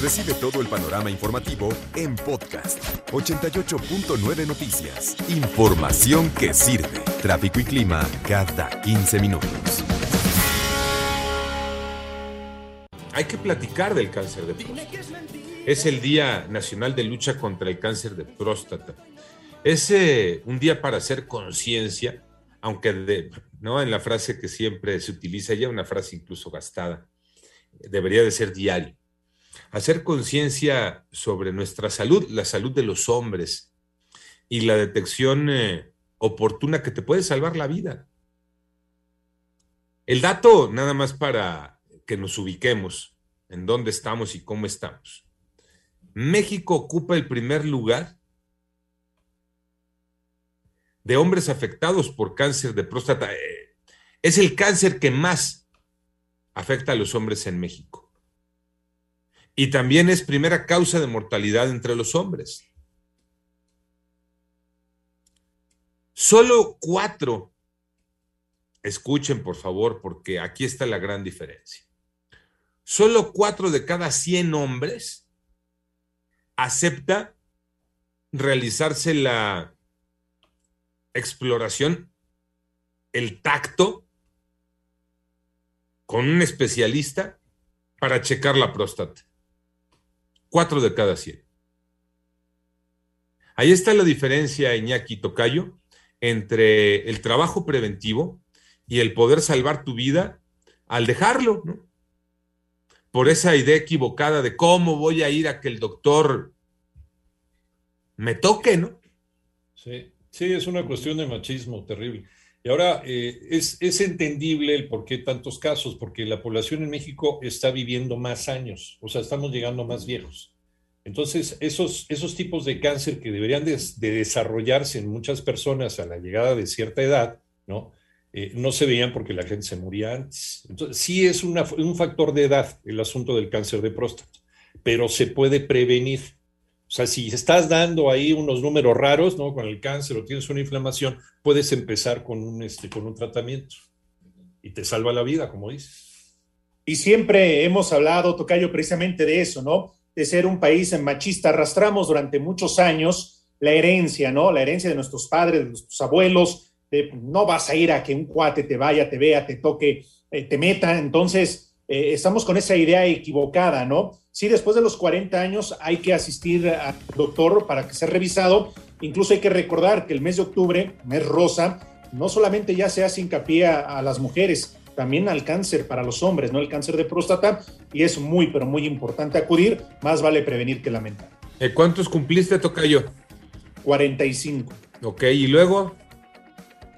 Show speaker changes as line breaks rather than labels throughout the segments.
Recibe todo el panorama informativo en podcast 88.9 Noticias. Información que sirve. Tráfico y clima cada 15 minutos.
Hay que platicar del cáncer de próstata. Es el Día Nacional de Lucha contra el Cáncer de Próstata. Es eh, un día para hacer conciencia, aunque ¿no? en la frase que siempre se utiliza, ya una frase incluso gastada, debería de ser diario hacer conciencia sobre nuestra salud, la salud de los hombres y la detección eh, oportuna que te puede salvar la vida. El dato, nada más para que nos ubiquemos en dónde estamos y cómo estamos. México ocupa el primer lugar de hombres afectados por cáncer de próstata. Eh, es el cáncer que más afecta a los hombres en México. Y también es primera causa de mortalidad entre los hombres. Solo cuatro, escuchen por favor, porque aquí está la gran diferencia. Solo cuatro de cada 100 hombres acepta realizarse la exploración, el tacto con un especialista para checar la próstata. Cuatro de cada 100. Ahí está la diferencia, Iñaki Tocayo, entre el trabajo preventivo y el poder salvar tu vida al dejarlo, ¿no? Por esa idea equivocada de cómo voy a ir a que el doctor me toque, ¿no?
Sí, sí, es una cuestión de machismo terrible. Y ahora eh, es, es, entendible el por qué tantos casos, porque la población en México está viviendo más años, o sea, estamos llegando más viejos. Entonces, esos, esos tipos de cáncer que deberían de, desarrollarse en muchas personas a la llegada de cierta edad, ¿no? Eh, no se veían porque la gente se moría antes. Entonces, sí es un factor de edad el asunto del cáncer de próstata, pero se puede prevenir. O sea, si estás dando ahí unos números raros, ¿no? Con el cáncer o tienes una inflamación, puedes empezar con un, este, con un tratamiento y te salva la vida, como dices.
Y siempre hemos hablado, Tocayo, precisamente de eso, ¿no? De ser un país machista. Arrastramos durante muchos años la herencia, ¿no? La herencia de nuestros padres, de nuestros abuelos, de no vas a ir a que un cuate te vaya, te vea, te toque, eh, te meta. Entonces, eh, estamos con esa idea equivocada, ¿no? Sí, después de los 40 años hay que asistir al doctor para que sea revisado. Incluso hay que recordar que el mes de octubre, mes rosa, no solamente ya se hace hincapié a, las mujeres, también al cáncer para los hombres, ¿no? El cáncer de próstata, y es muy, pero muy importante acudir. Más vale prevenir que lamentar.
Eh, ¿Cuántos cumpliste, Tocayo?
45.
Ok, ¿y luego?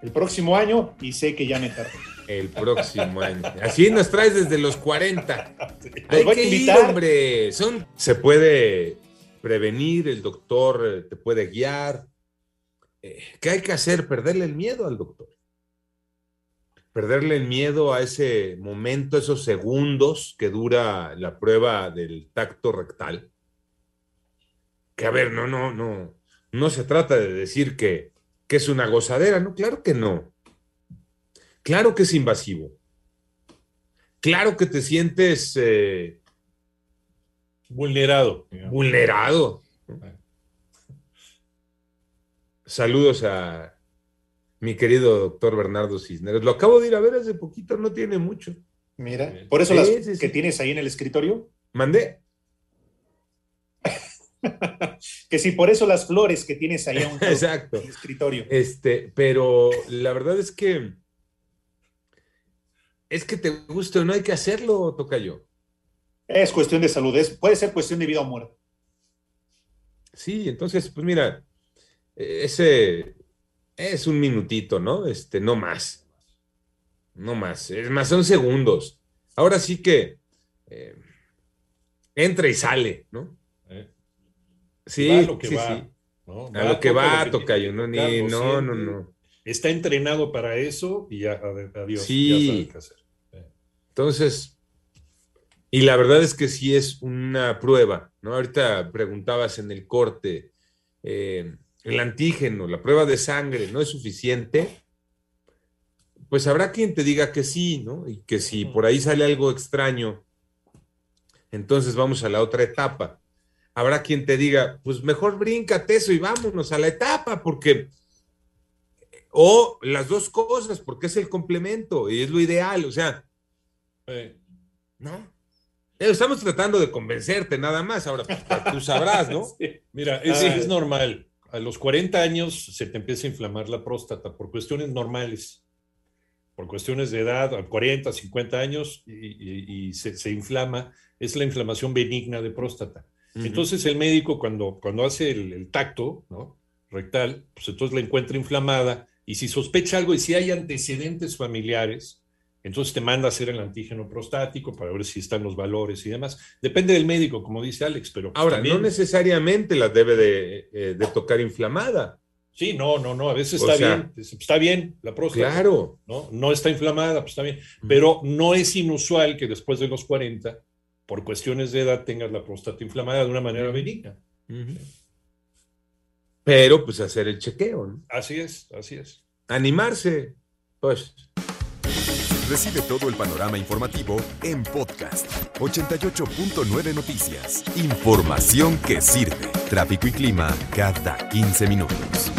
El próximo año, y sé que ya me tardé
el próximo año. Así nos traes desde los 40. Hay que ir, hombre. Son, se puede prevenir, el doctor eh, te puede guiar. Eh, ¿Qué hay que hacer? Perderle el miedo al doctor. Perderle el miedo a ese momento, esos segundos que dura la prueba del tacto rectal. Que a ver, no, no, no. No se trata de decir que, que es una gozadera, ¿no? Claro que no Claro que es invasivo. Claro que te sientes eh,
vulnerado.
Vulnerado. Saludos a mi querido doctor Bernardo Cisneros. Lo acabo de ir a ver hace poquito, no tiene mucho.
Mira, por eso las que tienes ahí en el escritorio.
Mandé.
que sí, por eso las flores que tienes ahí en
el
escritorio.
Este, pero la verdad es que es que te guste o no hay que hacerlo, Tocayo.
Es cuestión de salud, puede ser cuestión de vida o muerte.
Sí, entonces, pues mira, ese es un minutito, ¿no? Este, no más. No más. Es más, son segundos. Ahora sí que eh, entra y sale, ¿no?
Sí, a lo que va.
a lo que va, Tocayo. No, no, no, no.
Está entrenado para eso y ya, adiós.
Sí. Ya hacer. Entonces, y la verdad es que sí es una prueba, ¿no? Ahorita preguntabas en el corte, eh, el antígeno, la prueba de sangre, ¿no es suficiente? Pues habrá quien te diga que sí, ¿no? Y que si por ahí sale algo extraño, Entonces vamos a la otra etapa. Habrá quien te diga, pues mejor bríncate eso y vámonos a la etapa, porque, o las dos cosas, porque es el complemento y es lo ideal, o sea, ¿no? Estamos tratando de convencerte nada más, ahora pues, tú sabrás, ¿no?
Mira, es, es normal. A los 40 años se te empieza a inflamar la próstata por cuestiones normales por cuestiones de edad, a 40, 50 años, y, se, inflama, es la inflamación benigna de próstata. Entonces el médico cuando, cuando hace el, tacto ¿no? rectal, pues entonces la encuentra inflamada, y si sospecha algo y si hay antecedentes familiares, entonces te manda a hacer el antígeno prostático para ver si están los valores y demás. Depende del médico, como dice Alex, pero...
Ahora, no necesariamente la debe de, eh, de tocar inflamada.
Sí, no, no, no, a veces está bien, está bien la próstata.
Claro.
¿no? no está inflamada, pues está bien. Pero no es inusual que después de los 40, por cuestiones de edad, tengas la próstata inflamada de una manera benigna.
Pero pues hacer el chequeo, ¿no?
Así es, así es.
Animarse, pues.
Recibe todo el panorama informativo en podcast 88.9 Noticias. Información que sirve. Tráfico y clima cada 15 minutos.